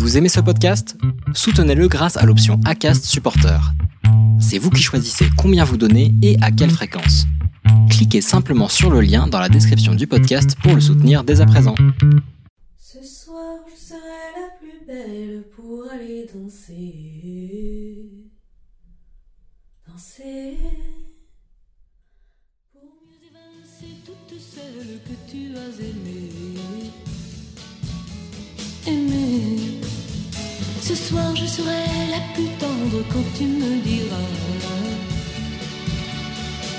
Vous aimez ce podcast? Soutenez-le grâce à l'option ACAST Supporter. C'est vous qui choisissez combien vous donnez et à quelle fréquence. Cliquez simplement sur le lien dans la description du podcast pour le soutenir dès à présent. Ce soir, je serai la plus belle pour aller danser. Danser. Ce soir, je serai la plus tendre quand tu me diras.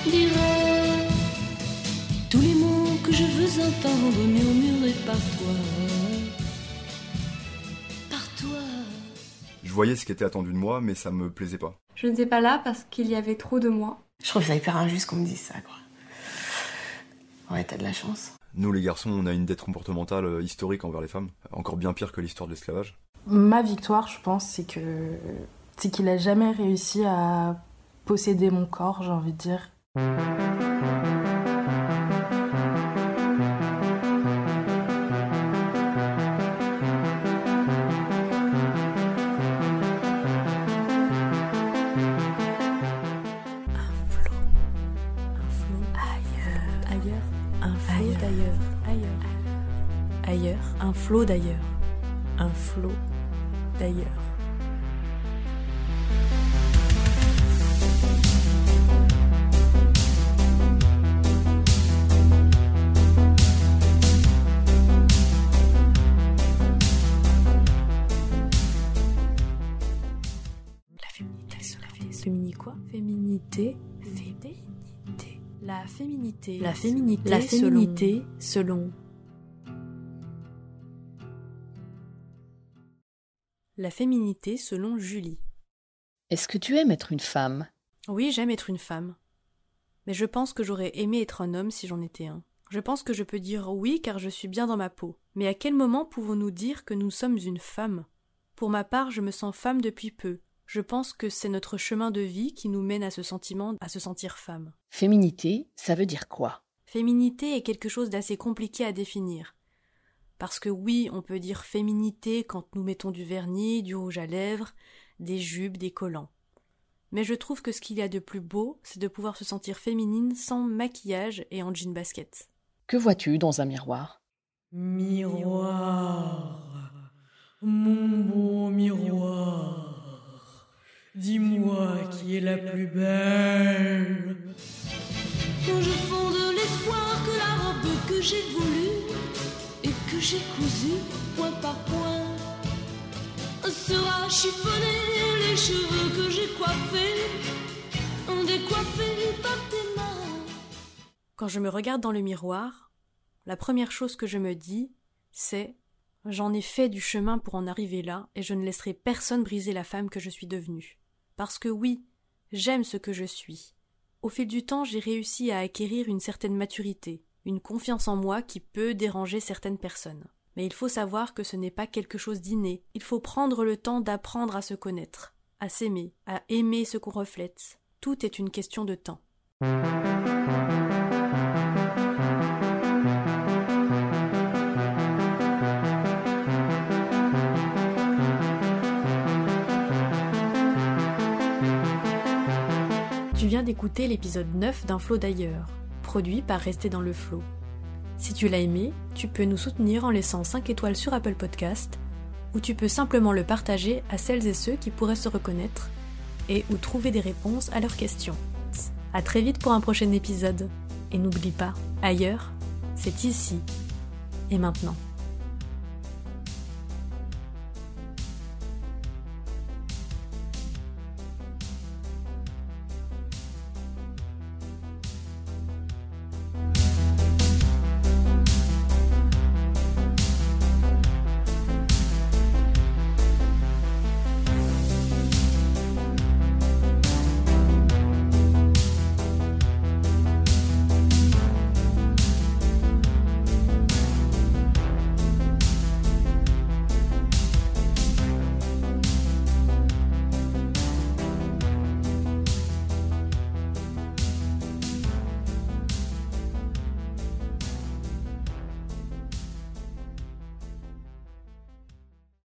Diras tous les mots que je veux entendre murmurés par toi. Par toi. Je voyais ce qui était attendu de moi, mais ça me plaisais pas. Je n'étais pas là parce qu'il y avait trop de moi. Je trouve ça hyper injuste qu'on me dise ça, quoi. Ouais, t'as de la chance. Nous, les garçons, on a une dette comportementale euh, historique envers les femmes, encore bien pire que l'histoire de l'esclavage. Ma victoire, je pense, c'est que c'est qu'il a jamais réussi à posséder mon corps, j'ai envie de dire. D'ailleurs. Ailleurs. Ailleurs. Un flot d'ailleurs. Un flot d'ailleurs. La féminité. La féminité quoi? Féminité. Féminité. La féminité. La féminité. La féminité selon. La féminité selon Julie. Est-ce que tu aimes être une femme? Oui, j'aime être une femme. Mais je pense que j'aurais aimé être un homme si j'en étais un. Je pense que je peux dire oui car je suis bien dans ma peau. Mais à quel moment pouvons-nous dire que nous sommes une femme? Pour ma part, je me sens femme depuis peu. Je pense que c'est notre chemin de vie qui nous mène à ce sentiment, à se sentir femme. Féminité, ça veut dire quoi? Féminité est quelque chose d'assez compliqué à définir. Parce que oui, on peut dire féminité quand nous mettons du vernis, du rouge à lèvres, des jupes, des collants. Mais je trouve que ce qu'il y a de plus beau, c'est de pouvoir se sentir féminine sans maquillage et en jean basket. Que vois-tu dans un miroir? Miroir, mon beau miroir, dis-moi qui est la plus belle. Quand je fonde l'espoir que la robe que j'ai voulue que j'ai cousue point par point les cheveux que j'ai coiffés, par tes mains. Quand je me regarde dans le miroir, la première chose que je me dis, c'est J'en ai fait du chemin pour en arriver là, et je ne laisserai personne briser la femme que je suis devenue. Parce que oui, j'aime ce que je suis. Au fil du temps, j'ai réussi à acquérir une certaine maturité, une confiance en moi qui peut déranger certaines personnes. Mais il faut savoir que ce n'est pas quelque chose d'inné, il faut prendre le temps d'apprendre à se connaître, à s'aimer, à aimer ce qu'on reflète. Tout est une question de temps. Tu viens d'écouter l'épisode 9 d'un flot d'ailleurs, produit par Rester dans le flot. Si tu l'as aimé, tu peux nous soutenir en laissant 5 étoiles sur Apple Podcast, ou tu peux simplement le partager à celles et ceux qui pourraient se reconnaître et ou trouver des réponses à leurs questions. À très vite pour un prochain épisode. Et n'oublie pas, ailleurs, c'est ici et maintenant.